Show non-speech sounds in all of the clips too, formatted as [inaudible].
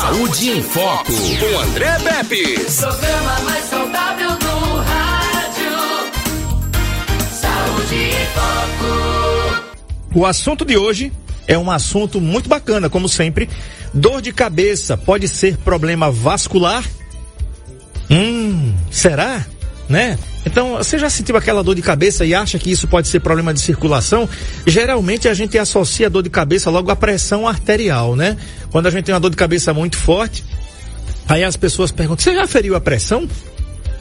Saúde em Foco, com André Pepe. Programa mais saudável do rádio. Saúde em Foco. O assunto de hoje é um assunto muito bacana, como sempre. Dor de cabeça pode ser problema vascular? Hum, será? Né? Então, você já sentiu aquela dor de cabeça e acha que isso pode ser problema de circulação? Geralmente a gente associa a dor de cabeça logo à pressão arterial, né? Quando a gente tem uma dor de cabeça muito forte, aí as pessoas perguntam: você já feriu a pressão?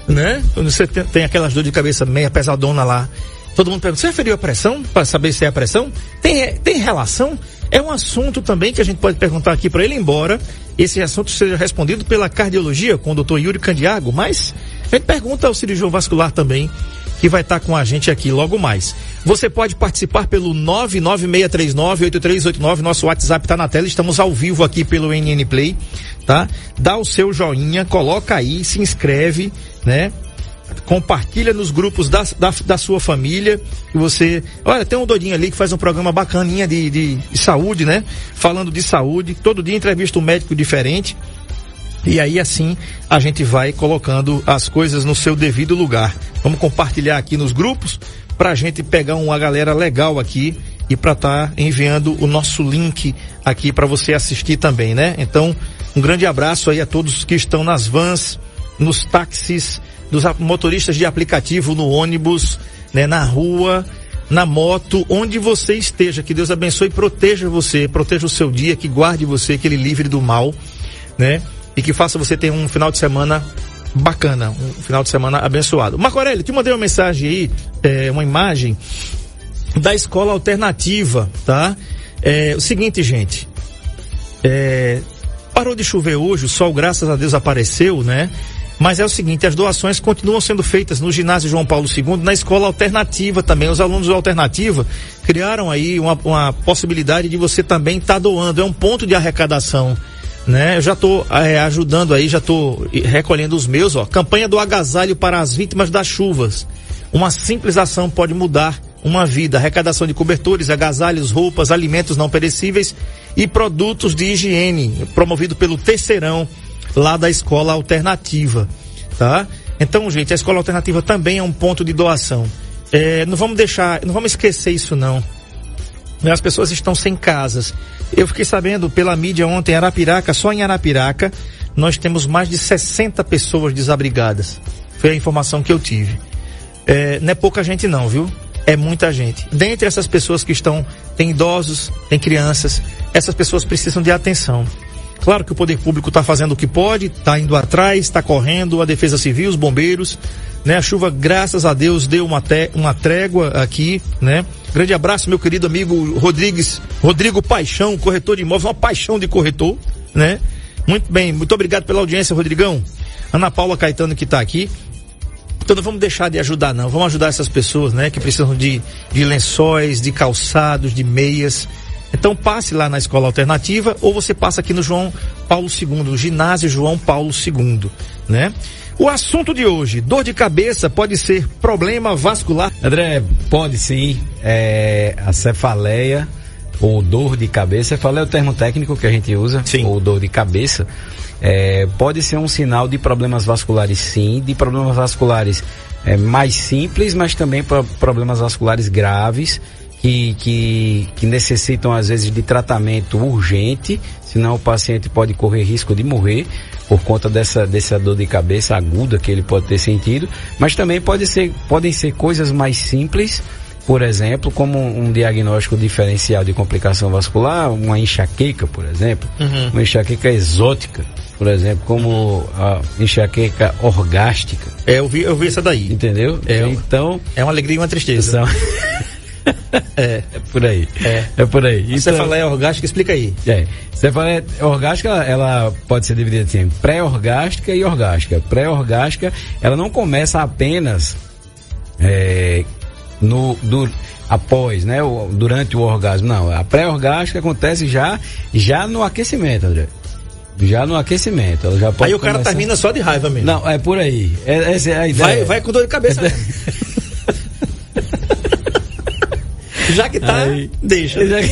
Né? Quando você tem, aquelas dor de cabeça meia pesadona lá, todo mundo pergunta: você já feriu a pressão? Para saber se é a pressão? Tem, tem relação? É um assunto também que a gente pode perguntar aqui para ele, embora esse assunto seja respondido pela cardiologia com o doutor Yuri Candiago, mas a gente pergunta ao cirurgião vascular também, que vai estar com a gente aqui logo mais. Você pode participar pelo 996398389, nosso WhatsApp está na tela, estamos ao vivo aqui pelo NN Play, tá? Dá o seu joinha, coloca aí, se inscreve, né? compartilha nos grupos da, da, da, sua família. E você. Olha, tem um doidinho ali que faz um programa bacaninha de, de, de, saúde, né? Falando de saúde. Todo dia entrevista um médico diferente. E aí assim a gente vai colocando as coisas no seu devido lugar. Vamos compartilhar aqui nos grupos para a gente pegar uma galera legal aqui e para estar tá enviando o nosso link aqui para você assistir também, né? Então, um grande abraço aí a todos que estão nas vans, nos táxis, dos motoristas de aplicativo no ônibus, né, na rua, na moto, onde você esteja. Que Deus abençoe e proteja você, proteja o seu dia, que guarde você, que ele livre do mal, né? E que faça você ter um final de semana bacana, um final de semana abençoado. Marco Aurélio, te mandei uma mensagem aí, é, uma imagem da escola alternativa, tá? É, o seguinte, gente, é, parou de chover hoje, o sol, graças a Deus, apareceu, né? Mas é o seguinte, as doações continuam sendo feitas no ginásio João Paulo II, na escola alternativa também. Os alunos da alternativa criaram aí uma, uma possibilidade de você também estar tá doando. É um ponto de arrecadação. Né? Eu já estou é, ajudando aí, já estou recolhendo os meus, ó. Campanha do agasalho para as vítimas das chuvas. Uma simples ação pode mudar uma vida. Arrecadação de cobertores, agasalhos, roupas, alimentos não perecíveis e produtos de higiene, promovido pelo Terceirão lá da escola alternativa, tá? Então, gente, a escola alternativa também é um ponto de doação. É, não vamos deixar, não vamos esquecer isso não. As pessoas estão sem casas. Eu fiquei sabendo pela mídia ontem, Arapiraca, só em Arapiraca, nós temos mais de 60 pessoas desabrigadas. Foi a informação que eu tive. É, não é pouca gente não, viu? É muita gente. Dentre essas pessoas que estão, tem idosos, tem crianças, essas pessoas precisam de atenção. Claro que o poder público está fazendo o que pode, está indo atrás, está correndo, a defesa civil, os bombeiros, né? A chuva, graças a Deus, deu uma, te, uma trégua aqui, né? Grande abraço, meu querido amigo Rodrigues, Rodrigo Paixão, corretor de imóveis, uma paixão de corretor, né? Muito bem, muito obrigado pela audiência, Rodrigão. Ana Paula Caetano que está aqui. Então não vamos deixar de ajudar, não. Vamos ajudar essas pessoas, né? Que precisam de, de lençóis, de calçados, de meias. Então passe lá na escola alternativa ou você passa aqui no João Paulo II, no ginásio João Paulo II, né? O assunto de hoje, dor de cabeça pode ser problema vascular? André, pode sim. É, a cefaleia ou dor de cabeça, cefaleia é o termo técnico que a gente usa, sim. ou dor de cabeça, é, pode ser um sinal de problemas vasculares sim, de problemas vasculares é, mais simples, mas também para problemas vasculares graves que, que, que necessitam às vezes de tratamento urgente, senão o paciente pode correr risco de morrer por conta dessa, dessa dor de cabeça aguda que ele pode ter sentido, mas também pode ser, podem ser coisas mais simples, por exemplo, como um diagnóstico diferencial de complicação vascular, uma enxaqueca, por exemplo, uhum. uma enxaqueca exótica, por exemplo, como a enxaqueca orgástica. É, eu vi, eu vi essa daí. Entendeu? É, então. É uma alegria e uma tristeza. Então, [laughs] é, é por aí. É, é por aí. Então, você fala é orgástica, explica aí. É. Você fala é, orgástica, ela pode ser dividida assim, pré-orgástica e orgástica. Pré-orgástica, ela não começa apenas é, no, do, após, né, o, durante o orgasmo. Não, a pré-orgástica acontece já, já no aquecimento, André. Já no aquecimento. Ela já pode aí o cara termina só de raiva mesmo. Não, é por aí. É, essa é a ideia. Vai, vai com dor de cabeça. [laughs] [laughs] Já que tá, Aí, deixa. Já que...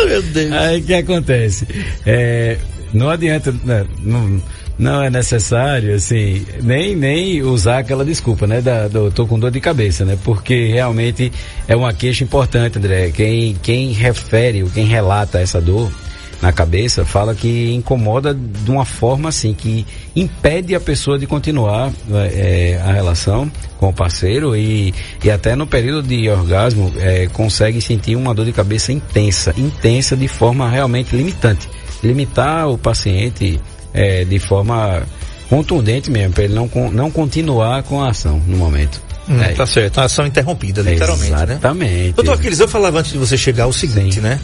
[laughs] Meu Deus. Aí o que acontece? É, não adianta, né, não, não é necessário, assim, nem, nem usar aquela desculpa, né? Da, do, tô com dor de cabeça, né? Porque realmente é uma queixa importante, André. Quem, quem refere, quem relata essa dor na cabeça, fala que incomoda de uma forma assim, que impede a pessoa de continuar é, a relação com o parceiro e, e até no período de orgasmo é, consegue sentir uma dor de cabeça intensa, intensa de forma realmente limitante. Limitar o paciente é, de forma contundente mesmo, para ele não, não continuar com a ação no momento. Hum, é. Tá certo, a ação interrompida, literalmente, Exatamente. né? Exatamente. Doutor Aquiles, eu falava antes de você chegar o seguinte, Sim. né?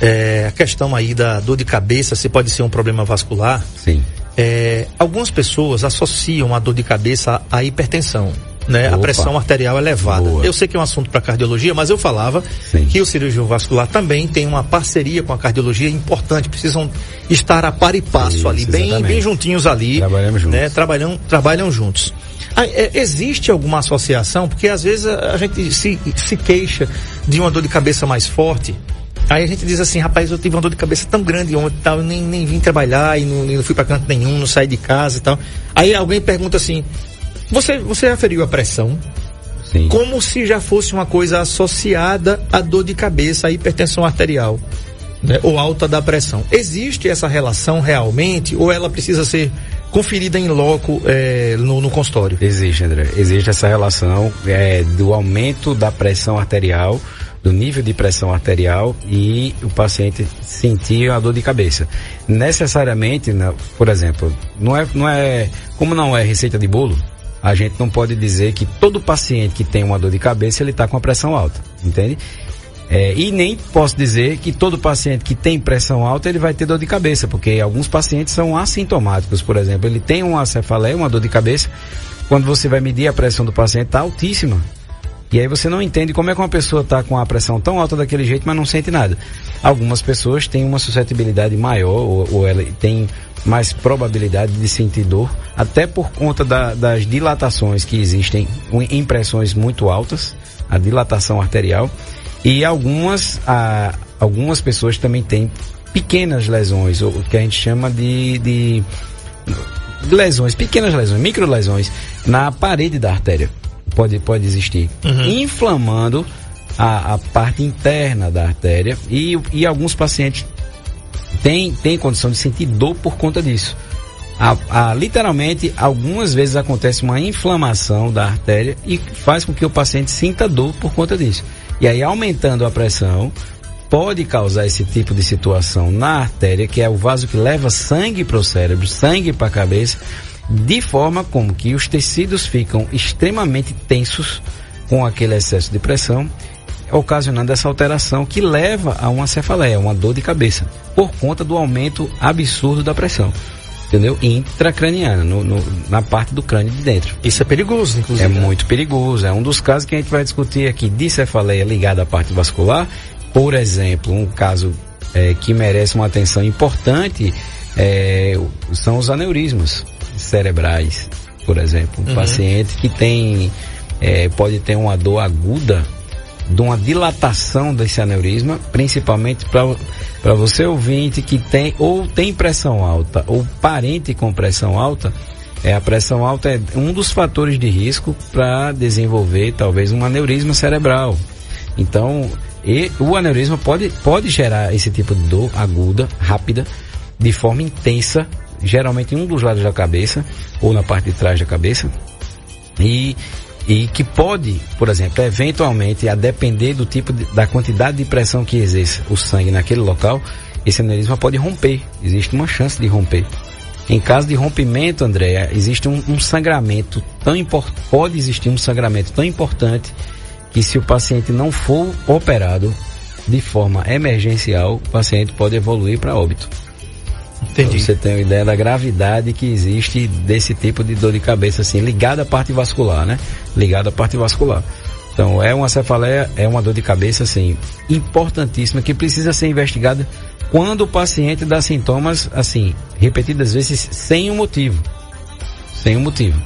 É, a questão aí da dor de cabeça, se pode ser um problema vascular. Sim. É, algumas pessoas associam a dor de cabeça à hipertensão. Né, a pressão arterial elevada. Boa. Eu sei que é um assunto para cardiologia, mas eu falava Sim. que o cirurgião vascular também tem uma parceria com a cardiologia importante, precisam estar a par e passo Isso, ali, bem, bem juntinhos ali. Trabalhamos juntos. Né, trabalham, trabalham juntos. Ah, é, existe alguma associação? Porque às vezes a, a gente se, se queixa de uma dor de cabeça mais forte Aí a gente diz assim, rapaz, eu tive uma dor de cabeça tão grande ontem e tal, eu nem, nem vim trabalhar e não, não fui para canto nenhum, não saí de casa e tal. Aí alguém pergunta assim, você, você aferiu a pressão? Sim. Como se já fosse uma coisa associada à dor de cabeça, à hipertensão arterial, né? ou alta da pressão. Existe essa relação realmente ou ela precisa ser conferida em loco é, no, no, consultório? Existe, André. Existe essa relação é, do aumento da pressão arterial do nível de pressão arterial e o paciente sentir a dor de cabeça. Necessariamente, né, por exemplo, não é, não é, como não é receita de bolo, a gente não pode dizer que todo paciente que tem uma dor de cabeça ele está com a pressão alta, entende? É, e nem posso dizer que todo paciente que tem pressão alta ele vai ter dor de cabeça, porque alguns pacientes são assintomáticos, por exemplo, ele tem uma cefaleia, uma dor de cabeça, quando você vai medir a pressão do paciente está altíssima, e aí você não entende como é que uma pessoa está com a pressão tão alta daquele jeito, mas não sente nada. Algumas pessoas têm uma suscetibilidade maior, ou, ou ela tem mais probabilidade de sentir dor, até por conta da, das dilatações que existem em pressões muito altas, a dilatação arterial, e algumas, a, algumas pessoas também têm pequenas lesões, o que a gente chama de, de lesões, pequenas lesões, micro lesões na parede da artéria pode, pode existir, uhum. inflamando a, a, parte interna da artéria e, e alguns pacientes têm, têm condição de sentir dor por conta disso. A, a, literalmente, algumas vezes acontece uma inflamação da artéria e faz com que o paciente sinta dor por conta disso. E aí, aumentando a pressão, pode causar esse tipo de situação na artéria, que é o vaso que leva sangue para o cérebro, sangue para a cabeça, de forma como que os tecidos ficam extremamente tensos com aquele excesso de pressão, ocasionando essa alteração que leva a uma cefaleia, uma dor de cabeça, por conta do aumento absurdo da pressão. Entendeu? Intracraniana, no, no, na parte do crânio de dentro. Isso é perigoso, inclusive. É né? muito perigoso. É um dos casos que a gente vai discutir aqui de cefaleia ligada à parte vascular. Por exemplo, um caso é, que merece uma atenção importante é, são os aneurismas cerebrais, por exemplo. Um uhum. paciente que tem, é, pode ter uma dor aguda de uma dilatação desse aneurisma, principalmente para você ouvinte que tem ou tem pressão alta ou parente com pressão alta, é, a pressão alta é um dos fatores de risco para desenvolver talvez um aneurisma cerebral. Então, e, o aneurisma pode, pode gerar esse tipo de dor aguda, rápida, de forma intensa geralmente em um dos lados da cabeça ou na parte de trás da cabeça e e que pode, por exemplo, eventualmente, a depender do tipo de, da quantidade de pressão que exerce o sangue naquele local, esse aneurisma pode romper. Existe uma chance de romper. Em caso de rompimento, Andréa, existe um, um sangramento tão importante, pode existir um sangramento tão importante que se o paciente não for operado de forma emergencial, o paciente pode evoluir para óbito. Entendi. Você tem uma ideia da gravidade que existe desse tipo de dor de cabeça, assim, ligada à parte vascular, né? Ligada à parte vascular. Então, é uma cefaleia, é uma dor de cabeça, assim, importantíssima, que precisa ser investigada quando o paciente dá sintomas, assim, repetidas vezes, sem um motivo. Sem um motivo.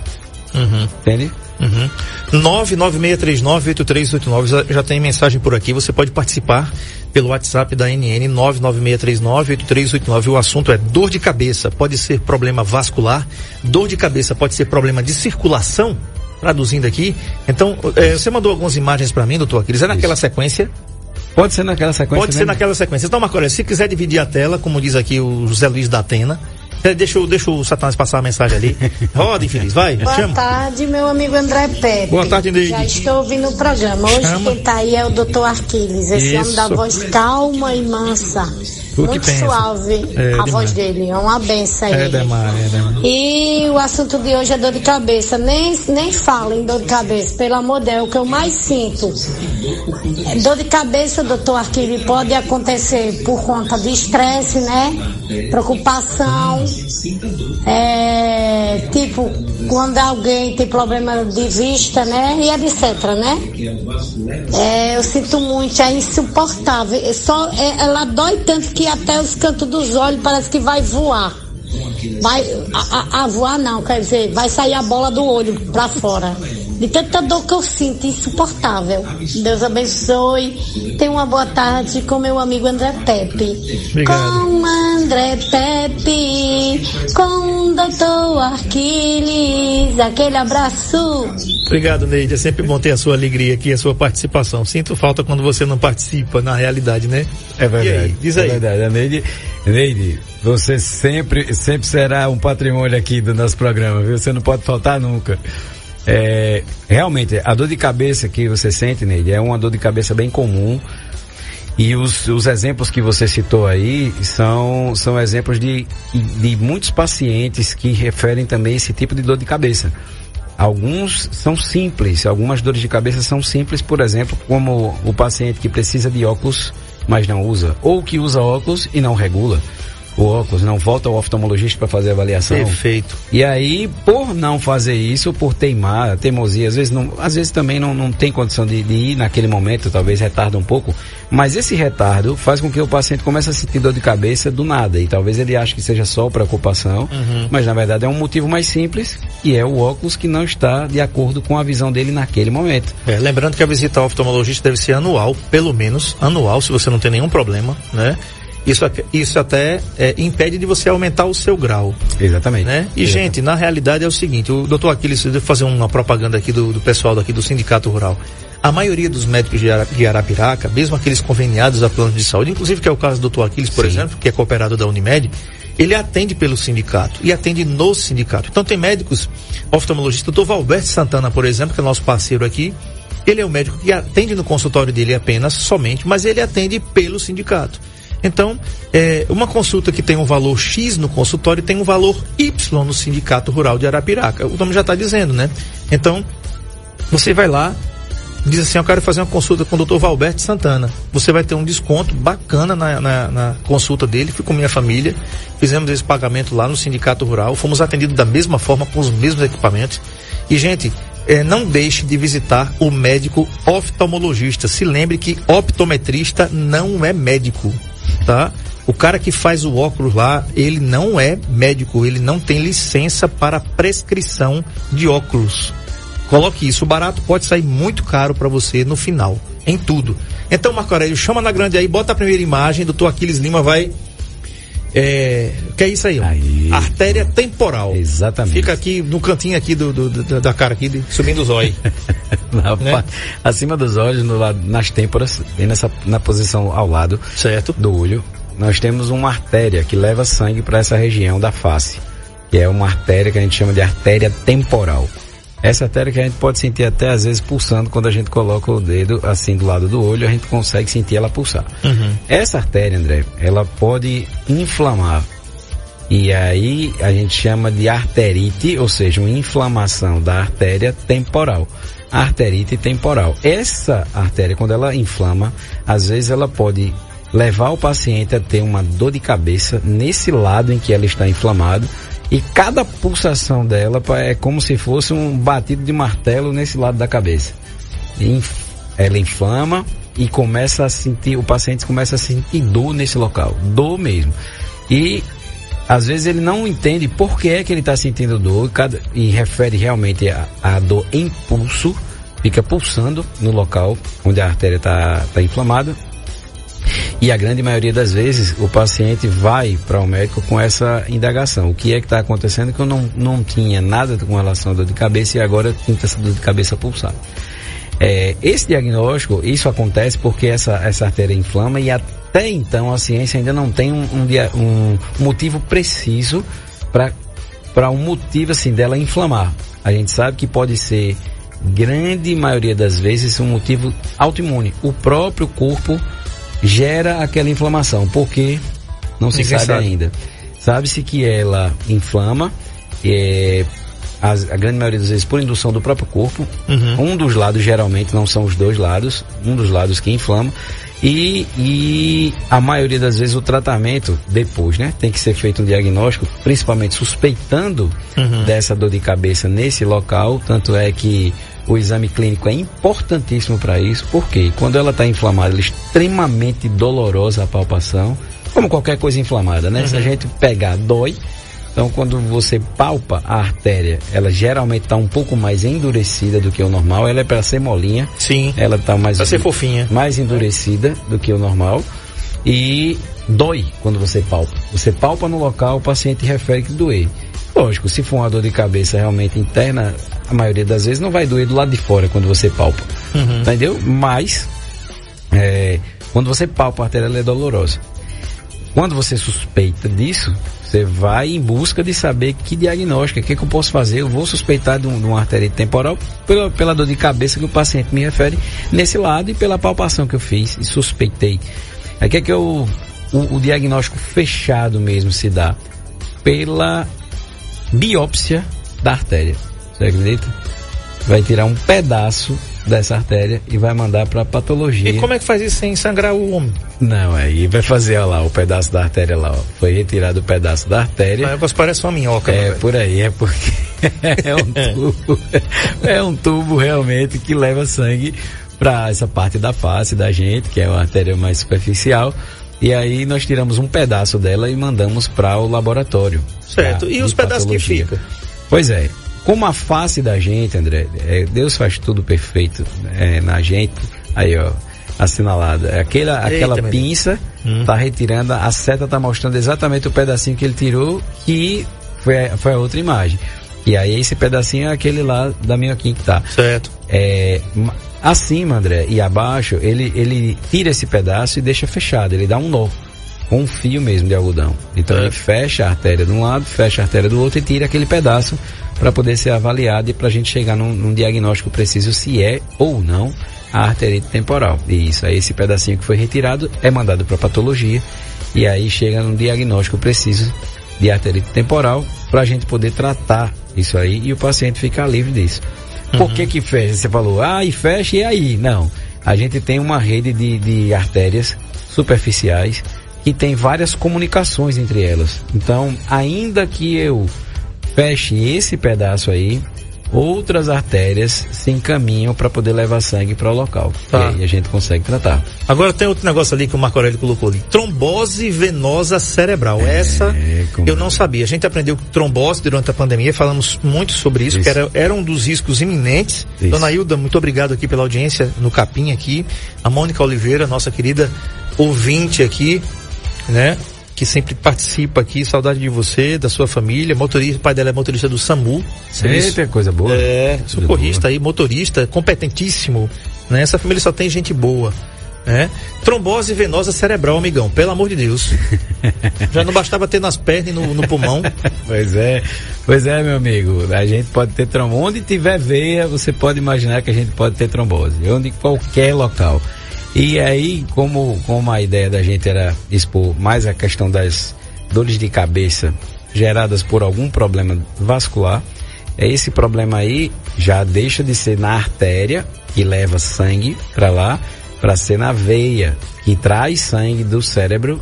Uhum. Entende? Uhum. 996398389 já, tem mensagem por aqui. Você pode participar pelo WhatsApp da NN 996398389. O assunto é dor de cabeça. Pode ser problema vascular, dor de cabeça pode ser problema de circulação. Traduzindo aqui. Então, eh, você mandou algumas imagens para mim, doutor Aquiles. É naquela Isso. sequência? Pode ser naquela sequência. Pode mesmo? ser naquela sequência. Então, Marco se quiser dividir a tela, como diz aqui o José Luiz da Atena, é, deixa, deixa o Satanás passar a mensagem ali. [laughs] Roda, infeliz, vai. Boa chama. tarde, meu amigo André Pepe. Boa tarde, Neide. Já estou ouvindo o programa. Hoje chama. quem está aí é o doutor Arquiles, esse Isso. homem da voz calma e mansa. Tu Muito suave é, a voz dele, é uma benção aí. É demais, é demais. E o assunto de hoje é dor de cabeça. Nem, nem fala em dor de cabeça, pelo amor de Deus, é o que eu mais sinto. Dor de cabeça, doutor Arquiles, pode acontecer por conta de estresse, né? Preocupação. É, tipo, quando alguém tem problema de vista, né? E etc, né? É, eu sinto muito, é insuportável. É só, é, ela dói tanto que até os cantos dos olhos parece que vai voar. Vai a, a, a voar não, quer dizer, vai sair a bola do olho pra fora de tanta dor que eu sinto, insuportável. Deus abençoe. Tenha uma boa tarde com meu amigo André Pepe. Obrigado. Com André Pepe, com o doutor Arquiles, aquele abraço. Obrigado, Neide. É sempre bom ter a sua alegria aqui, a sua participação. Sinto falta quando você não participa, na realidade, né? É verdade. Aí, diz aí. É verdade. A Neide, Neide, você sempre, sempre será um patrimônio aqui do nosso programa, viu? Você não pode faltar nunca. É, realmente, a dor de cabeça que você sente, Neide, é uma dor de cabeça bem comum. E os, os exemplos que você citou aí são, são exemplos de, de muitos pacientes que referem também esse tipo de dor de cabeça. Alguns são simples, algumas dores de cabeça são simples, por exemplo, como o paciente que precisa de óculos, mas não usa, ou que usa óculos e não regula o óculos, não volta ao oftalmologista para fazer a avaliação. Perfeito. E aí, por não fazer isso, por teimar, teimosia, às vezes, não, às vezes também não, não tem condição de, de ir naquele momento, talvez retarda um pouco, mas esse retardo faz com que o paciente comece a sentir dor de cabeça do nada, e talvez ele ache que seja só preocupação, uhum. mas na verdade é um motivo mais simples, e é o óculos que não está de acordo com a visão dele naquele momento. É, lembrando que a visita ao oftalmologista deve ser anual, pelo menos anual, se você não tem nenhum problema, né? Isso, isso até é, impede de você aumentar o seu grau. Exatamente. Né? E, Exatamente. gente, na realidade é o seguinte, o doutor Aquiles, eu fazer uma propaganda aqui do, do pessoal daqui do Sindicato Rural. A maioria dos médicos de Arapiraca, mesmo aqueles conveniados a plano de saúde, inclusive que é o caso do doutor Aquiles, por Sim. exemplo, que é cooperado da Unimed, ele atende pelo sindicato e atende no sindicato. Então tem médicos, oftalmologista, o doutor Valberto Santana, por exemplo, que é nosso parceiro aqui, ele é um médico que atende no consultório dele apenas, somente, mas ele atende pelo sindicato. Então, é, uma consulta que tem um valor X no consultório tem um valor Y no Sindicato Rural de Arapiraca. O nome já está dizendo, né? Então, você vai lá, diz assim, eu quero fazer uma consulta com o Dr. Valberto Santana. Você vai ter um desconto bacana na, na, na, consulta dele. Fui com minha família, fizemos esse pagamento lá no Sindicato Rural, fomos atendidos da mesma forma, com os mesmos equipamentos. E, gente, é, não deixe de visitar o médico oftalmologista. Se lembre que optometrista não é médico tá? O cara que faz o óculos lá, ele não é médico, ele não tem licença para prescrição de óculos. Coloque isso, barato pode sair muito caro para você no final, em tudo. Então, Marco Aurélio, chama na grande aí, bota a primeira imagem, doutor Aquiles Lima vai é, que é isso aí, ó. Aí, Artéria temporal. Exatamente. Fica aqui no cantinho aqui do, do, do da cara aqui, de, subindo os olhos. [laughs] né? Acima dos olhos, no lado, nas têmporas, e nessa, na posição ao lado certo. do olho, nós temos uma artéria que leva sangue para essa região da face. Que é uma artéria que a gente chama de artéria temporal. Essa artéria que a gente pode sentir até às vezes pulsando quando a gente coloca o dedo assim do lado do olho, a gente consegue sentir ela pulsar. Uhum. Essa artéria, André, ela pode inflamar. E aí a gente chama de arterite, ou seja, uma inflamação da artéria temporal. Arterite temporal. Essa artéria, quando ela inflama, às vezes ela pode levar o paciente a ter uma dor de cabeça nesse lado em que ela está inflamado e cada pulsação dela é como se fosse um batido de martelo nesse lado da cabeça. Ela inflama e começa a sentir, o paciente começa a sentir dor nesse local, dor mesmo. E às vezes ele não entende por que é que ele está sentindo dor cada, e refere realmente a, a dor em pulso, fica pulsando no local onde a artéria está tá inflamada. E a grande maioria das vezes o paciente vai para o médico com essa indagação. O que é que está acontecendo que eu não, não tinha nada com relação à dor de cabeça e agora tenho essa dor de cabeça pulsar. É, esse diagnóstico, isso acontece porque essa, essa artéria inflama e até então a ciência ainda não tem um, um, um motivo preciso para um motivo assim dela inflamar. A gente sabe que pode ser, grande maioria das vezes, um motivo autoimune. O próprio corpo gera aquela inflamação, porque não se sabe, sabe, ainda. Sabe-se que ela inflama, é, as, a grande maioria das vezes por indução do próprio corpo. Uhum. Um dos lados, geralmente, não são os dois lados, um dos lados que inflama. E, e a maioria das vezes o tratamento depois, né? Tem que ser feito um diagnóstico, principalmente suspeitando uhum. dessa dor de cabeça nesse local. Tanto é que o exame clínico é importantíssimo para isso, porque quando ela está inflamada, ela é extremamente dolorosa a palpação, como qualquer coisa inflamada, né? Uhum. Se a gente pegar, dói, então, quando você palpa a artéria, ela geralmente está um pouco mais endurecida do que o normal. Ela é para ser molinha. Sim. Ela está mais para ser fofinha, mais endurecida do que o normal e dói quando você palpa. Você palpa no local, o paciente refere que doer. Lógico, se for uma dor de cabeça realmente interna, a maioria das vezes não vai doer do lado de fora quando você palpa. Uhum. Entendeu? Mas é, quando você palpa a artéria, ela é dolorosa. Quando você suspeita disso, você vai em busca de saber que diagnóstico, o que, que eu posso fazer. Eu vou suspeitar de, um, de uma artéria temporal pela, pela dor de cabeça que o paciente me refere nesse lado e pela palpação que eu fiz e suspeitei. Aí que é que eu, o, o diagnóstico fechado mesmo se dá? Pela biópsia da artéria. Você acredita? Vai tirar um pedaço dessa artéria e vai mandar para patologia. E como é que faz isso sem sangrar o homem? Não, aí vai fazer ó, lá o pedaço da artéria lá, ó. Foi retirado o pedaço da artéria. Ah, você parece uma minhoca. É, né, por aí, é porque [laughs] é um tubo, é um tubo realmente que leva sangue para essa parte da face da gente, que é uma artéria mais superficial. E aí nós tiramos um pedaço dela e mandamos para o laboratório. Certo. E os pedaços que ficam? Pois é, como a face da gente, André, é, Deus faz tudo perfeito é, na gente. Aí, ó, assinalada. É aquela, aquela pinça hum. tá retirando, a seta tá mostrando exatamente o pedacinho que ele tirou, que foi, foi a outra imagem. E aí esse pedacinho é aquele lá da minhoquinha que tá. Certo. É, acima, André, e abaixo, ele, ele tira esse pedaço e deixa fechado, ele dá um nó. Com um fio mesmo de algodão. Então ele fecha a artéria de um lado, fecha a artéria do outro e tira aquele pedaço para poder ser avaliado e para a gente chegar num, num, diagnóstico preciso se é ou não a arterite temporal. E isso aí, esse pedacinho que foi retirado é mandado para patologia e aí chega num diagnóstico preciso de arterite temporal para a gente poder tratar isso aí e o paciente ficar livre disso. Uhum. Por que que fecha? Você falou, ah, e fecha e aí? Não. A gente tem uma rede de, de artérias superficiais que tem várias comunicações entre elas. Então, ainda que eu feche esse pedaço aí, outras artérias se encaminham para poder levar sangue para o local. Tá. E aí a gente consegue tratar. Agora tem outro negócio ali que o Marco Aurélio colocou ali. Trombose venosa cerebral. É, Essa eu não sabia. A gente aprendeu trombose durante a pandemia, falamos muito sobre isso, isso. que era, era um dos riscos iminentes. Isso. Dona Hilda, muito obrigado aqui pela audiência no Capim aqui. A Mônica Oliveira, nossa querida ouvinte aqui, né? Que sempre participa aqui. Saudade de você, da sua família. Motorista, o pai dela é motorista do SAMU. Eita, coisa boa. É, socorrista aí, motorista, competentíssimo. Né? Essa família só tem gente boa. Né? Trombose venosa cerebral, amigão, pelo amor de Deus. [laughs] Já não bastava ter nas pernas e no, no pulmão. pois é, pois é, meu amigo. A gente pode ter trombose. Onde tiver veia, você pode imaginar que a gente pode ter trombose. Onde qualquer local. E aí, como, como a ideia da gente era expor mais a questão das dores de cabeça geradas por algum problema vascular, é esse problema aí já deixa de ser na artéria, que leva sangue para lá, para ser na veia, que traz sangue do cérebro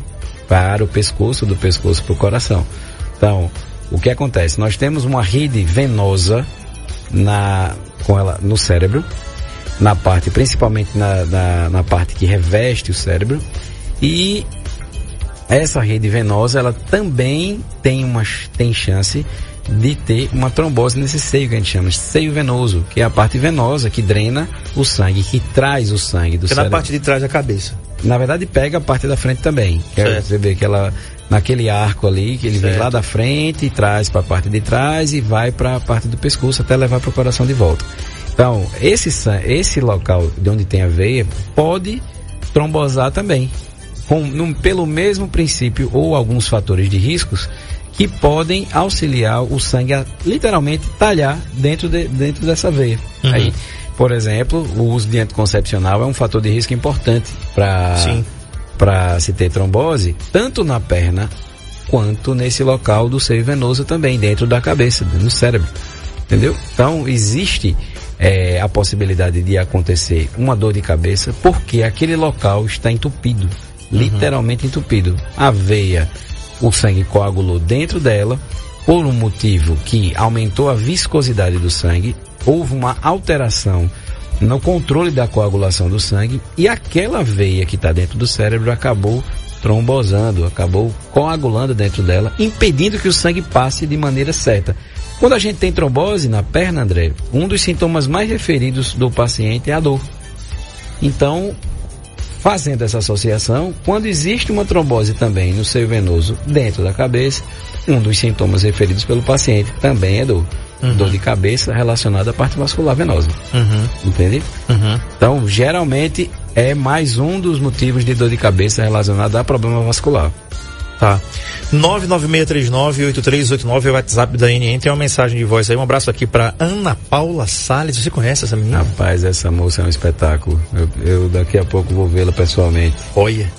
para o pescoço, do pescoço para o coração. Então, o que acontece? Nós temos uma rede venosa na, com ela, no cérebro, na parte, principalmente na, na, na parte que reveste o cérebro, e essa rede venosa ela também tem uma tem chance de ter uma trombose nesse seio que a gente chama de seio venoso, que é a parte venosa que drena o sangue, que traz o sangue do Que é cérebro. na parte de trás da cabeça. Na verdade, pega a parte da frente também. Que é, você vê que ela, naquele arco ali, que ele vem Certo. lá da frente e traz para a parte de trás e vai para a parte do pescoço até levar para o coração de volta. Então, esse, esse local de onde tem a veia pode trombosar também. Com, num- pelo mesmo princípio ou alguns fatores de riscos que podem auxiliar o sangue a literalmente talhar dentro, de- dentro dessa veia. Uhum. Aí, por exemplo, o uso de anticoncepcional é um fator de risco importante para se ter trombose, tanto na perna quanto nesse local do seio venoso também, dentro da cabeça, no cérebro. Entendeu? Então, existe eh, a possibilidade de acontecer uma dor de cabeça porque aquele local está entupido, literalmente entupido. A veia, o sangue coagulou dentro dela por um motivo que aumentou a viscosidade do sangue, houve uma alteração no controle da coagulação do sangue e aquela veia que está dentro do cérebro acabou trombosando, acabou coagulando dentro dela, impedindo que o sangue passe de maneira certa. Quando a gente tem trombose na perna, André, um dos sintomas mais referidos do paciente é a dor. Então, fazendo essa associação, quando existe uma trombose também no seio venoso dentro da cabeça, um dos sintomas referidos pelo paciente também é dor. Dor de cabeça relacionada à parte vascular venosa. Uhum. Entende? Uhum. Então, geralmente é mais um dos motivos de dor de cabeça relacionado a problema vascular. Tá. 996398389 é o WhatsApp da NN. Tem uma mensagem de voz aí. Um abraço aqui pra Ana Paula Salles. Você conhece essa menina? Rapaz, essa moça é um espetáculo. Eu, eu daqui a pouco vou vê-la pessoalmente. Olha.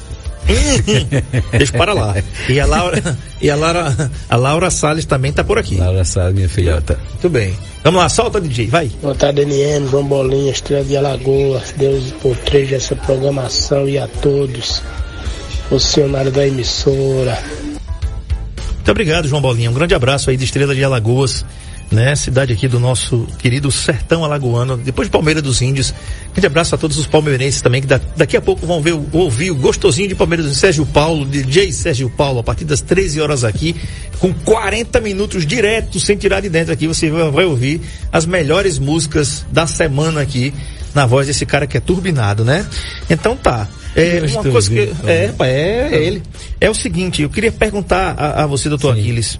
[laughs] Deixa para lá. E a Laura, e a Laura, a Laura Salles também tá por aqui. Laura Salles, minha filhota. Muito bem. Vamos lá, solta DJ, vai. Boa tarde, NN, João Bolinha, Estrela de Alagoas. Deus proteja essa programação e a todos. Funcionário da emissora. Muito obrigado, João Bolinha. Um grande abraço aí de Estrela de Alagoas, né? Cidade aqui do nosso querido sertão alagoano, depois de Palmeira dos Índios. Grande abraço a todos os palmeirenses também, que da- daqui a pouco vão ver, ouvir o gostosinho de Palmeiras do Sérgio Paulo, DJ Sérgio Paulo, a partir das 13 horas aqui, com 40 minutos direto, sem tirar de dentro aqui, você vai ouvir as melhores músicas da semana aqui, na voz desse cara que é turbinado, né? Então tá. É, uma coisa que, é, rapaz, é, é ele. É o seguinte, eu queria perguntar a, a você, doutor Aquiles.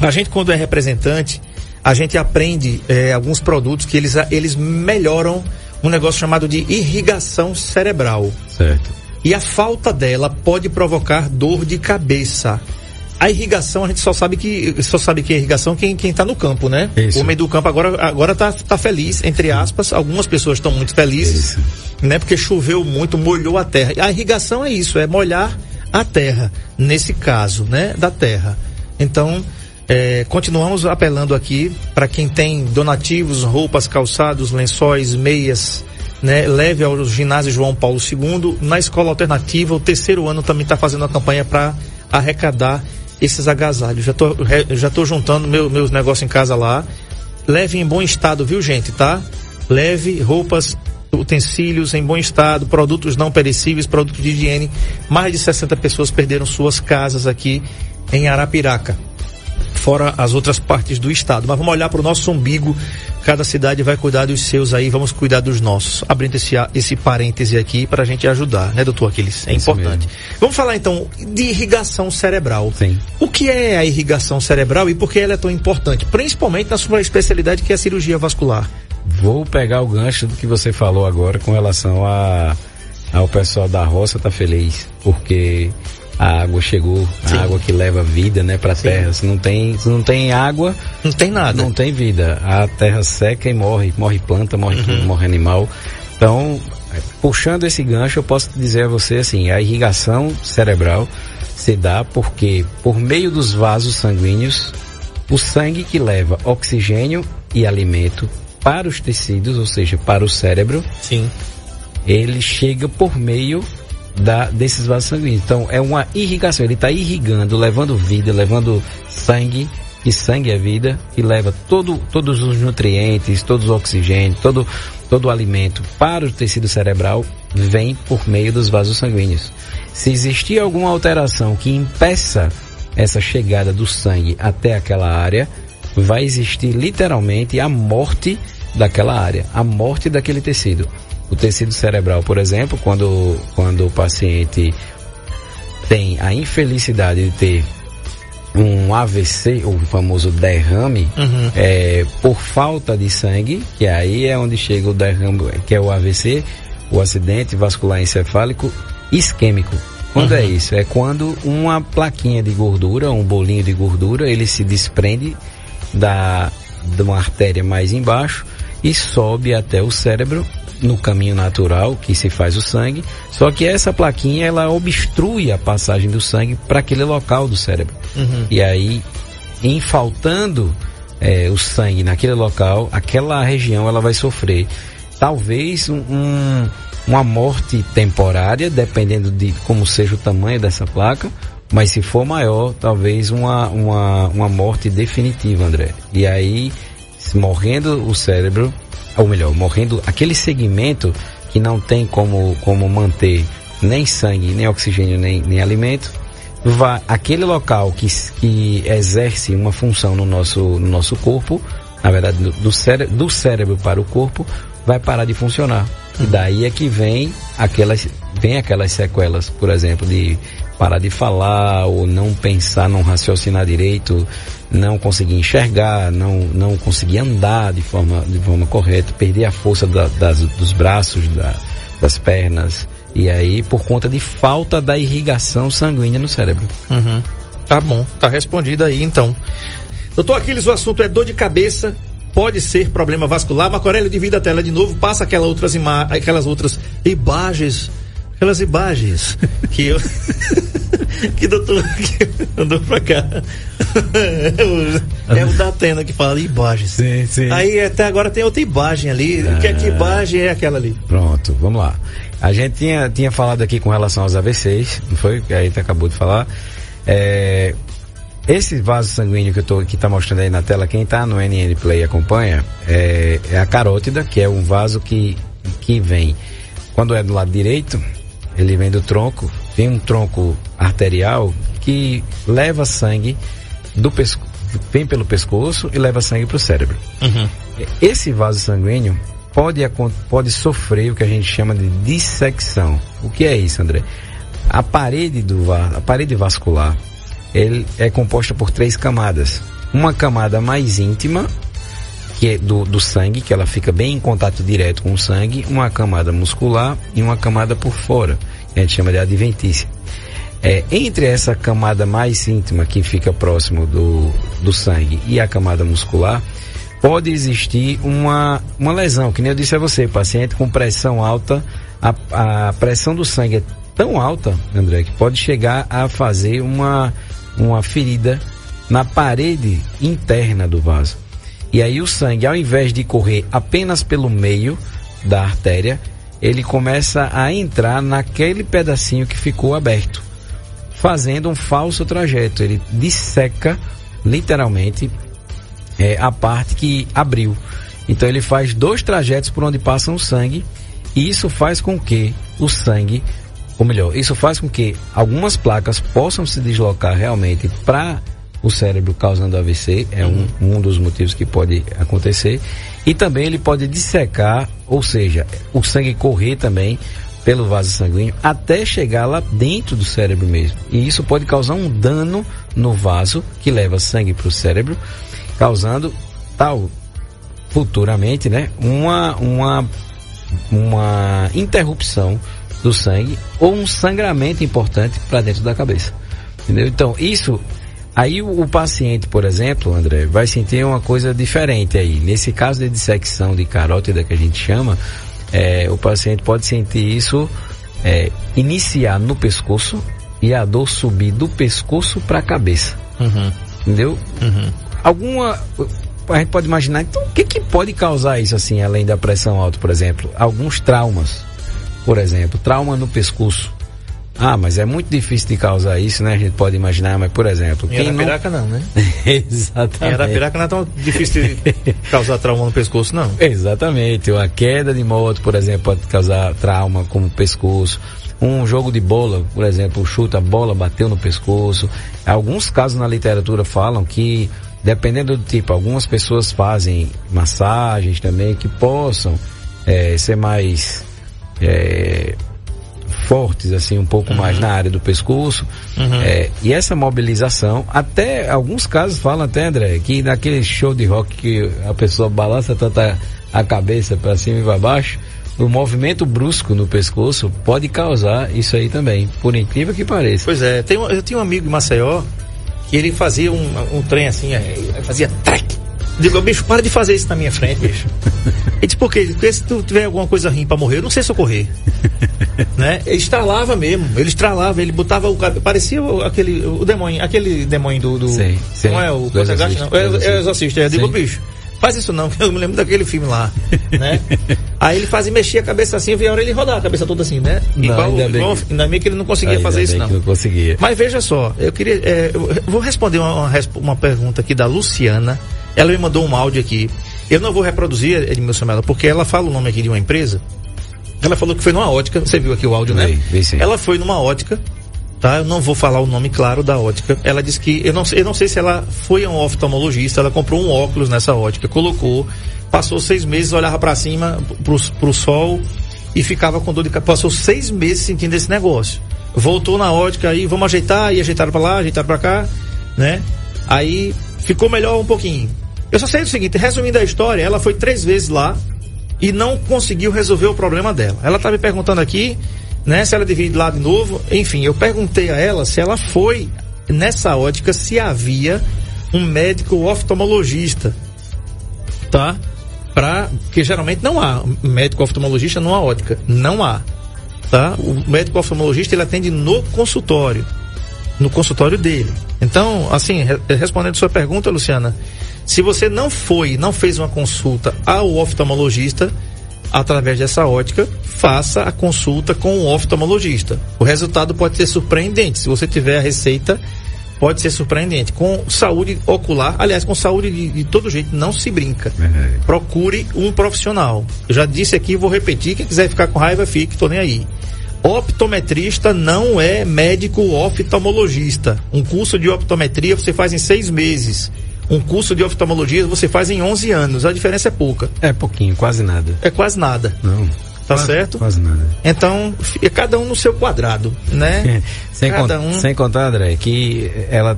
A gente, quando é representante, a gente aprende é, alguns produtos que eles, eles melhoram um negócio chamado de irrigação cerebral. Certo. E a falta dela pode provocar dor de cabeça. A irrigação, a gente só sabe que só sabe que é irrigação quem, quem tá no campo, né? Isso. O meio do campo agora, agora tá, tá feliz, entre aspas. Algumas pessoas estão muito felizes, Isso. né? Porque choveu muito, molhou a terra. A irrigação é isso, é molhar a terra, nesse caso, né? Da terra. Então, é, continuamos apelando aqui para quem tem donativos, roupas, calçados, lençóis, meias, né? Leve ao ginásio João Paulo II. Na escola alternativa, o terceiro ano também está fazendo uma campanha para arrecadar esses agasalhos. Já tô, já tô juntando meu- meus negócios em casa lá. Leve em bom estado, viu, gente, tá? Leve roupas, utensílios em bom estado, produtos não perecíveis, produtos de higiene. Mais de 60 pessoas perderam suas casas aqui em Arapiraca fora as outras partes do estado. Mas vamos olhar para o nosso umbigo. Cada cidade vai cuidar dos seus aí, vamos cuidar dos nossos. Abrindo esse, esse parêntese aqui para a gente ajudar, né, doutor Aquiles? É Isso importante. Vamos falar então de irrigação cerebral. Sim. O que é a irrigação cerebral e por que ela é tão importante? Principalmente na sua especialidade que é a cirurgia vascular. Vou pegar o gancho do que você falou agora com relação a, ao pessoal da roça tá feliz, porque a água chegou, Sim. a água que leva vida, né, pra terra. Se não tem, se não tem água, Não tem nada. não tem vida. A terra seca e morre, morre planta, morre tudo, morre animal. Então, puxando esse gancho, eu posso dizer a você assim, a irrigação cerebral se dá porque por meio dos vasos sanguíneos, o sangue que leva oxigênio e alimento para os tecidos, ou seja, para o cérebro, Sim. ele chega por meio da, desses vasos sanguíneos. Então é uma irrigação, ele está irrigando, levando vida, levando sangue, e sangue é vida, e leva todo, todos os nutrientes, todos os oxigênios, todo, todo o alimento para o tecido cerebral vem por meio dos vasos sanguíneos. Se existir alguma alteração que impeça essa chegada do sangue até aquela área, vai existir literalmente a morte daquela área, a morte daquele tecido. O tecido cerebral, por exemplo, quando, quando o paciente tem a infelicidade de ter um AVC, o famoso derrame, uhum. é, por falta de sangue, que aí é onde chega o derrame, que é o AVC, o acidente vascular encefálico isquêmico. Quando é uhum. é isso? É quando uma plaquinha de gordura, um bolinho de gordura, ele se desprende da de uma artéria mais embaixo e sobe até o cérebro no caminho natural que se faz o sangue, só que essa plaquinha ela obstrui a passagem do sangue para aquele local do cérebro. Uhum. E aí, em faltando é, o sangue naquele local, aquela região ela vai sofrer talvez um, uma morte temporária, dependendo de como seja o tamanho dessa placa, mas se for maior, talvez uma, uma, uma morte definitiva, André. E aí, morrendo o cérebro, ou melhor, morrendo aquele segmento que não tem como, como manter nem sangue, nem oxigênio, nem, nem alimento, vai, aquele local que, que exerce uma função no nosso, no nosso corpo, na verdade, do, do, cérebro, do cérebro para o corpo, vai parar de funcionar. E daí é que vem aquelas, vem aquelas sequelas, por exemplo, de parar de falar ou não pensar, não raciocinar direito, não conseguir enxergar, não, não conseguir andar de forma, de forma correta, perder a força da, das, dos braços, da, das pernas, e aí por conta de falta da irrigação sanguínea no cérebro. Uhum. Tá bom, tá respondido aí então. Doutor Aquiles, o assunto é dor de cabeça, pode ser problema vascular. Macorélio, divida a tela de novo, passa aquela outras aquelas outras imagens, aquelas imagens que eu. [laughs] que doutor que andou pra cá. É o da Atena que fala imagens. Sim, sim. Aí até agora tem outra imagem ali. Ah, que, que imagem é aquela ali? Pronto, vamos lá. A gente tinha, tinha falado aqui com relação aos AVCs, não foi? Que a gente acabou de falar. É, esse vaso sanguíneo que, eu tô, que tá mostrando aí na tela, quem está no NN Play acompanha, é, é, a carótida, que é um vaso que, que vem, quando é do lado direito, ele vem do tronco, tem um tronco arterial que leva sangue do pesco, vem pelo pescoço e leva sangue para o cérebro. Uhum. Esse vaso sanguíneo pode, pode sofrer o que a gente chama de dissecção. O que é isso, André? A parede, do, a parede vascular ele é composta por três camadas. Uma camada mais íntima, que é do, do sangue, que ela fica bem em contato direto com o sangue, uma camada muscular e uma camada por fora, que a gente chama de adventícia. É, entre essa camada mais íntima que fica próximo do, do sangue e a camada muscular, pode existir uma, uma lesão, que nem eu disse a você, paciente com pressão alta, a, a pressão do sangue é tão alta, André, que pode chegar a fazer uma, uma ferida na parede interna do vaso. E aí o sangue, ao invés de correr apenas pelo meio da artéria, ele começa a entrar naquele pedacinho que ficou aberto, fazendo um falso trajeto. Ele disseca literalmente é, a parte que abriu. Então ele faz dois trajetos por onde passa o sangue e isso faz com que o sangue ou melhor, isso faz com que algumas placas possam se deslocar realmente para o cérebro causando AVC, é um, um dos motivos que pode acontecer. E também ele pode dissecar, ou seja, o sangue correr também pelo vaso sanguíneo até chegar lá dentro do cérebro mesmo. E isso pode causar um dano no vaso que leva sangue para o cérebro, causando tal futuramente, né, uma uma uma interrupção do sangue ou um sangramento importante para dentro da cabeça. Entendeu? Então, isso Aí o, o, paciente, por exemplo, André, vai sentir uma coisa diferente aí. Nesse caso de dissecção de carótida que a gente chama, é, o paciente pode sentir isso é, iniciar no pescoço e a dor subir do pescoço para a cabeça. Uhum. Entendeu? Uhum. Alguma. A gente pode imaginar, então, o que, que pode causar isso assim, além da pressão alta, por exemplo? Alguns traumas por exemplo, trauma no pescoço Ah, mas é muito difícil de causar isso, né? A gente pode imaginar, mas por exemplo. Em quem Arapiraca não, né? [laughs] Exatamente. Em Arapiraca não é tão difícil de causar trauma no pescoço, não. Exatamente. A queda de moto, por exemplo, pode causar trauma como o pescoço. Um jogo de bola, por exemplo, chuta a bola, bateu no pescoço. Alguns casos na literatura falam que, dependendo do tipo, algumas pessoas fazem massagens também que possam é, ser mais é, fortes, assim, um pouco uhum. mais na área do pescoço. Uhum. É, e essa mobilização, até alguns casos falam até, André, que naquele show de rock que a pessoa balança tanta a cabeça para cima e para baixo, o movimento brusco no pescoço pode causar isso aí também, por incrível que pareça. Pois é, tem, eu tenho um amigo em Maceió que ele fazia um, um trem assim, fazia trek. Digo, bicho, para de fazer isso na minha frente, bicho. [laughs] Ele disse, por quê? Porque se tu tiver alguma coisa ruim pra morrer, eu não sei socorrer. [laughs] né? Ele estralava mesmo, ele estralava, ele botava o cabelo, parecia aquele, o demônio, aquele demônio do, do sim, sim. não é o Poltergeist, não, é, é o exorcista, eu digo, bicho, faz isso não, [laughs] eu me lembro daquele filme lá, né? Aí ele fazia, mexia a cabeça assim, eu via a hora ele rodar a cabeça toda assim, né? Não, igual, ainda, igual, bem ainda bem que ele não conseguia fazer isso não. não conseguia. Mas veja só, eu queria, é, eu vou responder uma, uma, uma pergunta aqui da Luciana, ela me mandou um áudio aqui, eu não vou reproduzir, Edmilson Mello, porque ela fala o nome aqui de uma empresa, ela falou que foi numa ótica, você viu aqui o áudio, né? Sim. Ela foi numa ótica, tá? Eu não vou falar o nome claro da ótica. Ela disse que, eu não, eu não sei se ela foi a um oftalmologista, ela comprou um óculos nessa ótica, colocou, passou seis meses, olhava para cima, pro, pro sol e ficava com dor de cabeça. Passou seis meses sentindo esse negócio. Voltou na ótica aí, vamos ajeitar, e ajeitaram para lá, ajeitaram para cá, né? Aí ficou melhor um pouquinho. Eu só sei o seguinte, resumindo a história, ela foi três vezes lá, e não conseguiu resolver o problema dela. Ela está me perguntando aqui, né, se ela devia ir lá de novo. Enfim, eu perguntei a ela se ela foi nessa ótica se havia um médico oftalmologista, tá? Pra, porque geralmente não há médico oftalmologista numa ótica, não há, tá? O médico oftalmologista ele atende no consultório, no consultório dele. Então, assim, respondendo sua pergunta, Luciana, se você não foi, não fez uma consulta ao oftalmologista, através dessa ótica, faça a consulta com o oftalmologista. O resultado pode ser surpreendente. Se você tiver a receita, pode ser surpreendente. Com saúde ocular, aliás, com saúde de, de todo jeito, não se brinca. É. Procure um profissional. Eu já disse aqui, vou repetir, quem quiser ficar com raiva, fique, tô nem aí. Optometrista não é médico oftalmologista. Um curso de optometria você faz em seis meses um curso de oftalmologia você faz em 11 anos. A diferença é pouca. É pouquinho, quase nada. É quase nada. Não. Tá quase, certo? Quase nada. Então, é cada um no seu quadrado, né? [laughs] sem, cada um... sem contar, André, que ela,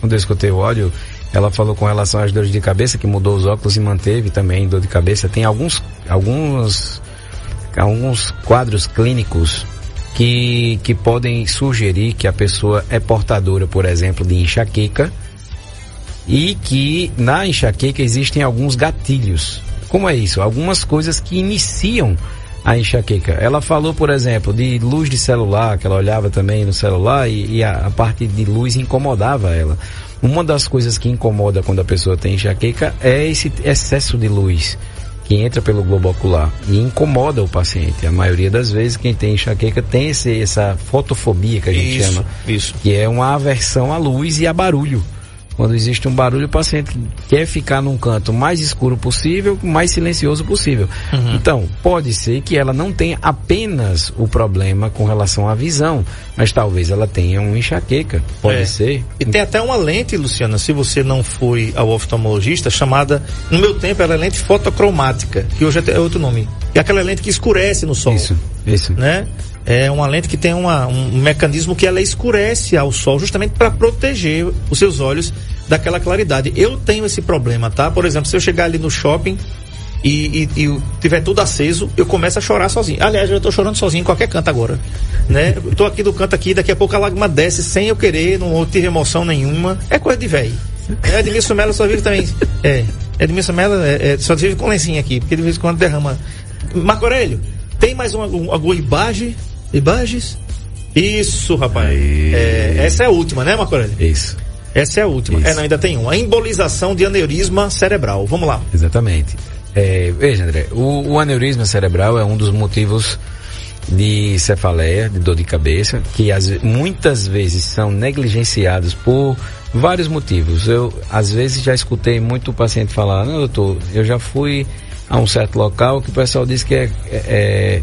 quando eu escutei o áudio, ela falou com relação às dores de cabeça, que mudou os óculos e manteve também dor de cabeça. Tem alguns, alguns, alguns quadros clínicos que, que podem sugerir que a pessoa é portadora, por exemplo, de enxaqueca e que na enxaqueca existem alguns gatilhos. Como é isso? Algumas coisas que iniciam a enxaqueca. Ela falou, por exemplo, de luz de celular, que ela olhava também no celular e, e a, a, parte de luz incomodava ela. Uma das coisas que incomoda quando a pessoa tem enxaqueca é esse excesso de luz que entra pelo globo ocular e incomoda o paciente. A maioria das vezes quem tem enxaqueca tem esse, essa fotofobia que a gente isso, chama, isso. que é uma aversão à luz e a barulho. Quando existe um barulho, o paciente quer ficar num canto mais escuro possível, mais silencioso possível. Uhum. Então, pode ser que ela não tenha apenas o problema com relação à visão, mas talvez ela tenha uma enxaqueca. Pode é. ser. E tem até uma lente, Luciana, se você não foi ao oftalmologista, chamada, no meu tempo, era lente fotocromática, que hoje é outro nome. É aquela lente que escurece no sol. Isso, isso. Né? é uma lente que tem uma, um mecanismo que ela escurece ao sol justamente para proteger os seus olhos daquela claridade. Eu tenho esse problema, tá? Por exemplo, se eu chegar ali no shopping e, e, e tiver tudo aceso, eu começo a chorar sozinho. Aliás, eu estou chorando sozinho em qualquer canto agora, né? Eu tô aqui do canto aqui, daqui a pouco a lágrima desce sem eu querer, não tive emoção nenhuma. É coisa de velho. É, Edmilson Mello só vive também. É, Edmilson Mello é, é, só vive com lencinha aqui, porque de vez em quando derrama. Marco Aurélio, tem mais uma, alguma imagem Ibages? Isso, rapaz. É, essa é a última, né, Marco Isso. Essa é a última. Isso. É, não, ainda tem uma. Embolização de aneurisma cerebral. Vamos lá. Exatamente. É, veja, André, o, o, aneurisma cerebral é um dos motivos de cefaleia, de dor de cabeça, que as, muitas vezes são negligenciados por vários motivos. Eu, às vezes, já escutei muito paciente falar, não, doutor, eu já fui a um certo local que o pessoal diz que é, é,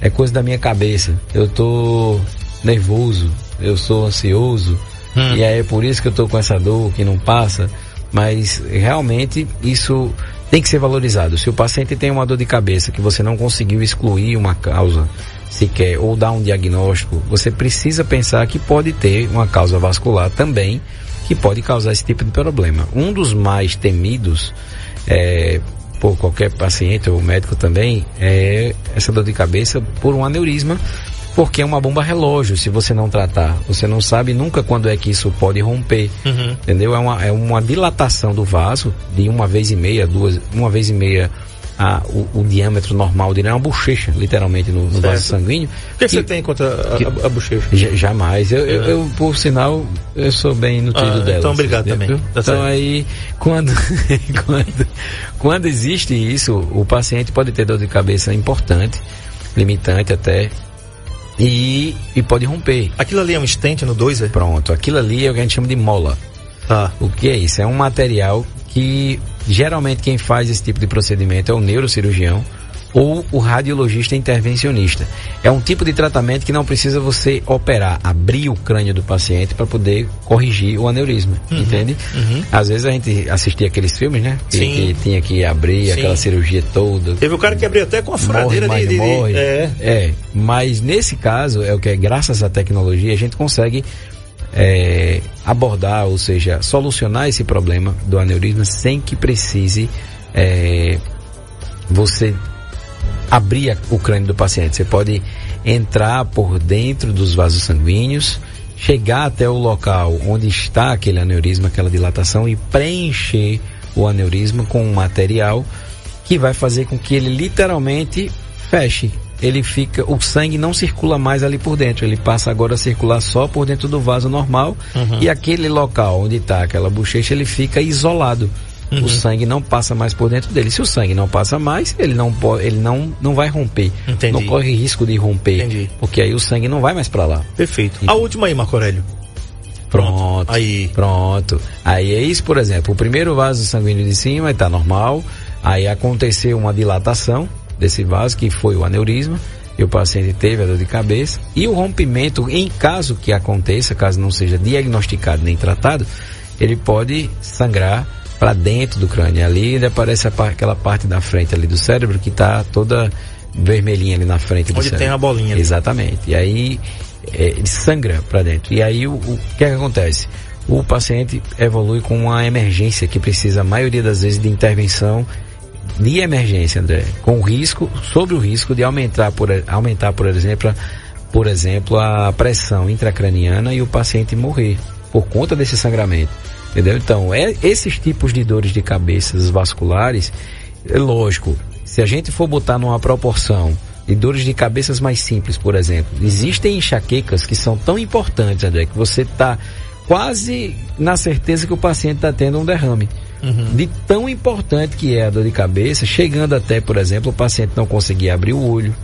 é coisa da minha cabeça. Eu tô nervoso, eu sou ansioso, hum. e é por isso que eu tô com essa dor que não passa. Mas realmente isso tem que ser valorizado. Se o paciente tem uma dor de cabeça que você não conseguiu excluir uma causa sequer ou dar um diagnóstico, você precisa pensar que pode ter uma causa vascular também que pode causar esse tipo de problema. Um dos mais temidos é, por qualquer paciente ou médico também é essa dor de cabeça por um aneurisma porque é uma bomba relógio se você não tratar. Você não sabe nunca quando é que isso pode romper. Uhum. Entendeu? É uma, é uma dilatação do vaso de uma vez e meia, duas, uma vez e meia a, o, o, diâmetro normal dele é uma bochecha, literalmente, no, no vaso sanguíneo. O que, que você tem contra a, que, a, a bochecha? Jamais. Eu, é. eu, eu, por sinal, eu sou bem nutrido ah, dela. Então, obrigado também. Tá então, certo. aí, quando, [laughs] quando, quando existe isso, o paciente pode ter dor de cabeça importante, limitante até, e, e pode romper. Aquilo ali é um estente no 2, é? Pronto, aquilo ali é o que a gente chama de mola. Tá. O que é isso? É um material que geralmente quem faz esse tipo de procedimento é o neurocirurgião ou o radiologista intervencionista. É um tipo de tratamento que não precisa você operar, abrir o crânio do paciente para poder corrigir o aneurisma, uhum, entende? Uhum. Às vezes a gente assistia aqueles filmes, né? Que, que tinha que abrir Sim. aquela cirurgia toda. Teve o cara que abriu até com a furadeira morre, de, de, morre. De, é. é, mas nesse caso é o que é graças à tecnologia a gente consegue é, abordar, ou seja, solucionar esse problema do aneurisma sem que precise é, você abrir o crânio do paciente. Você pode entrar por dentro dos vasos sanguíneos, chegar até o local onde está aquele aneurisma, aquela dilatação e preencher o aneurisma com um material que vai fazer com que ele literalmente feche. Ele fica, o sangue não circula mais ali por dentro, ele passa agora a circular só por dentro do vaso normal uhum. e aquele local onde está aquela bochecha ele fica isolado. Uhum. O sangue não passa mais por dentro dele. Se o sangue não passa mais, ele não pode, ele não, não vai romper. Entendi. Não corre risco de romper. Entendi. Porque aí o sangue não vai mais para lá. Perfeito. A última aí, Marco Aurélio. Pronto. Aí. Pronto. Aí é isso, por exemplo, o primeiro vaso sanguíneo de cima está normal. Aí aconteceu uma dilatação desse vaso, que foi o aneurisma, e o paciente teve a dor de cabeça. E o rompimento, em caso que aconteça, caso não seja diagnosticado nem tratado, ele pode sangrar para dentro do crânio. Ali ainda aparece aquela parte da frente ali do cérebro que está toda vermelhinha ali na frente Onde do cérebro. tem a bolinha. Ali. Exatamente. E aí é, ele sangra para dentro. E aí o, o que, é que acontece? O paciente evolui com uma emergência que precisa, a maioria das vezes, de intervenção de emergência, André, com risco, sobre o risco de aumentar, por, aumentar, por exemplo, por exemplo, a pressão intracraniana e o paciente morrer por conta desse sangramento. Entendeu? Então, é, esses tipos de dores de cabeças vasculares, é lógico, se a gente for botar numa proporção de dores de cabeças mais simples, por exemplo, existem enxaquecas que são tão importantes, André, que você está quase na certeza que o paciente está tendo um derrame. Uhum. De tão importante que é a dor de cabeça, chegando até, por exemplo, o paciente não conseguir abrir o olho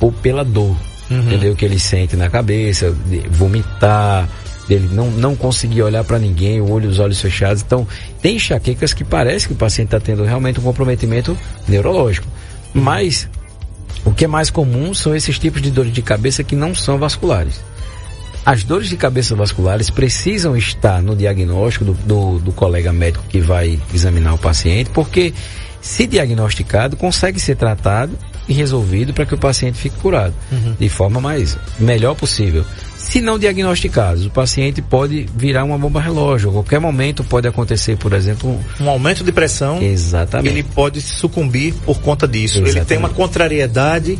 ou pela dor, uhum. entendeu? Que ele sente na cabeça, vomitar, dele não, não conseguir olhar para ninguém, o olho, os olhos fechados. Então, tem enxaquecas que parece que o paciente está tendo realmente um comprometimento neurológico. Mas, o que é mais comum são esses tipos de dores de cabeça que não são vasculares. As dores de cabeça vasculares precisam estar no diagnóstico do, do, do colega médico que vai examinar o paciente, porque se diagnosticado, consegue ser tratado e resolvido para que o paciente fique curado uhum. de forma mais melhor possível. Se não diagnosticados, o paciente pode virar uma bomba relógio. A qualquer momento pode acontecer, por exemplo, um, um aumento de pressão. Exatamente. Ele pode sucumbir por conta disso. Exatamente. Ele tem uma contrariedade.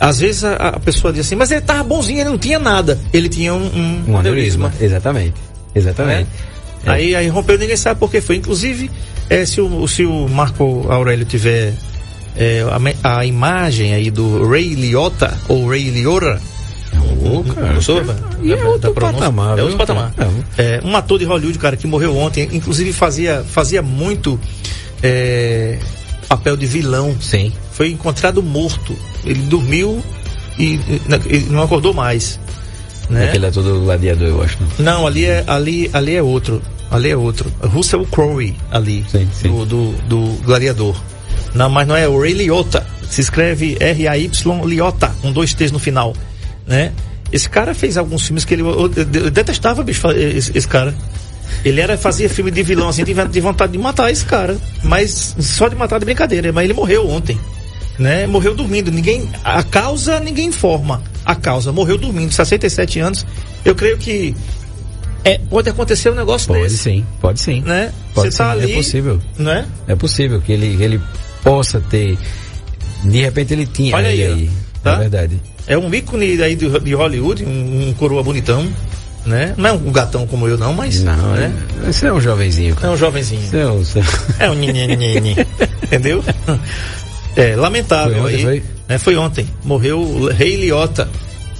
Às vezes a, a, pessoa diz assim, mas ele estava bonzinho, ele não tinha nada. Ele tinha um, um, um aneurisma. Exatamente. Exatamente. É? É. Aí, aí rompeu, ninguém sabe por que foi. Inclusive, é, se, o, se o Marco Aurélio tiver é, a, a, imagem aí do Ray Liotta, ou Ray Liora, Oh, cara. Gostou, e é outro patamar. É outro patamar. É. um ator de Hollywood, cara, que morreu ontem, inclusive fazia, fazia muito é, papel de vilão. Sim. Foi encontrado morto. Ele dormiu e, e não acordou mais. Né? Aquele ator do gladiador, eu acho. Não, ali é, ali, ali é outro. Ali é outro. Russell Crowe ali. Sim, sim. Do, do, do gladiador. Não, mas não é o Ray Liotta. Se escreve R-A-Y Liotta, com dois T's no final. Né? Esse cara fez alguns filmes que ele. Eu, eu detestava, bicho, esse, esse cara. Ele era, fazia filme de vilão assim, de, de vontade de matar esse cara. Mas só de matar de brincadeira. Mas ele morreu ontem. Né? Morreu dormindo. Ninguém. A causa ninguém informa. A causa. Morreu dormindo, 67 anos. Eu creio que é, pode acontecer um negócio pode desse. sim, pode sim. Né? Pode Você tá sim, ali. É possível. Né? É possível que ele, ele possa ter. De repente ele tinha. Olha aí, aí. tá? É verdade. É um ícone aí de, de Hollywood, um, um coroa bonitão. Né? Não é um gatão como eu, não, mas. Não, né? é, esse é um jovenzinho. É Cara. um jovenzinho. Esse é um, é- É um nhenhenhenhen. [laughs] Entendeu? É, lamentável Foi ontem, aí. foi? né? Foi ontem. Morreu o Rei Liotta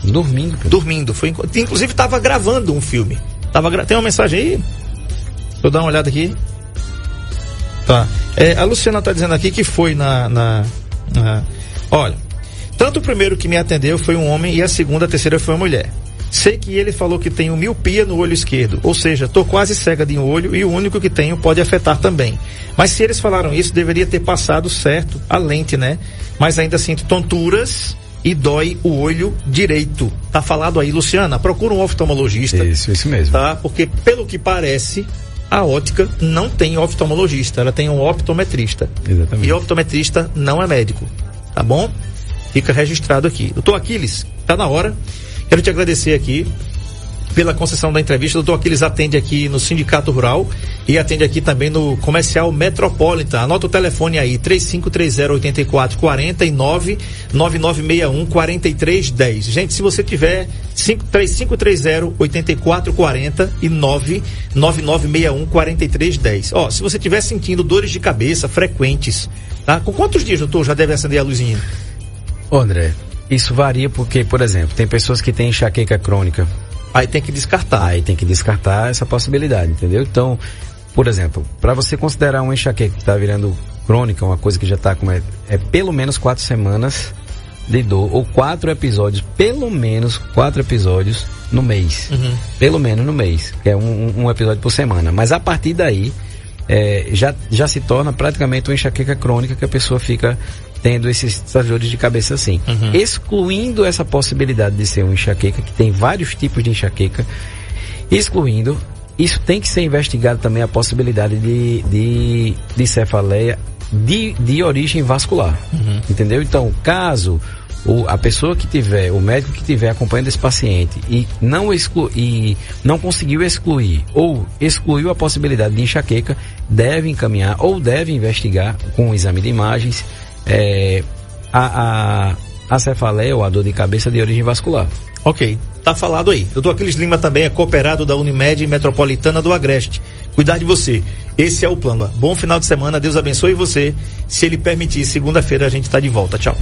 dormindo. cara. dormindo. Foi, inclusive estava gravando um filme. Tava Tem uma mensagem aí? Deixa eu dar uma olhada aqui. Tá. É, a Luciana está dizendo aqui que foi na, na, na- Olha, tanto o primeiro que me atendeu foi um homem e a segunda, a terceira foi uma mulher. Sei que ele falou que tenho miopia no olho esquerdo, ou seja, tô quase cega de um olho e o único que tenho pode afetar também. Mas se eles falaram isso, deveria ter passado certo a lente, né? Mas ainda sinto tonturas e dói o olho direito. Tá falado aí, Luciana, procura um oftalmologista Isso, isso mesmo. tá? Porque pelo que parece, a ótica não tem oftalmologista, ela tem um optometrista. Exatamente. E optometrista não é médico, tá bom? Fica registrado aqui. Doutor Aquiles, tá na hora. Quero te agradecer aqui pela concessão da entrevista. Doutor Aquiles atende aqui no Sindicato Rural e atende aqui também no Comercial Metropolitan. Anota o telefone aí, 3530-8440 e 99961-4310. Gente, se você tiver 5, 3530-8440 e 99961-4310. Ó, se você estiver sentindo dores de cabeça frequentes, tá? Com quantos dias, doutor, já deve acender a luzinha? Ô, André, isso varia porque, por exemplo, tem pessoas que têm enxaqueca crônica. Aí tem que descartar. Aí tem que descartar essa possibilidade, entendeu? Então, por exemplo, para você considerar uma enxaqueca que está virando crônica, uma coisa que já está com é, é pelo menos quatro semanas de dor ou quatro episódios, pelo menos quatro episódios no mês, pelo menos no mês, que é um, um- um episódio por semana. Mas a partir daí é, já já se torna praticamente uma enxaqueca crônica que a pessoa fica tendo esses dores de cabeça assim, excluindo essa possibilidade de ser uma enxaqueca que tem vários tipos de enxaqueca excluindo, isso tem que ser investigado também a possibilidade de, de, de cefaleia de, de origem vascular. Entendeu? Então, caso o, a pessoa que tiver, o médico que tiver acompanhando esse paciente e não, exclu, e não conseguiu excluir ou excluiu a possibilidade de enxaqueca, deve encaminhar ou deve investigar com um exame de imagens eh, a, a, a cefaleia ou a dor de cabeça de origem vascular. Ok, tá falado aí. Doutor Aquiles Lima também é cooperado da Unimed Metropolitana do Agreste. Cuidar de você. Esse é o plano. Bom final de semana, Deus abençoe você. Se ele permitir, segunda-feira a gente tá de volta. Tchau.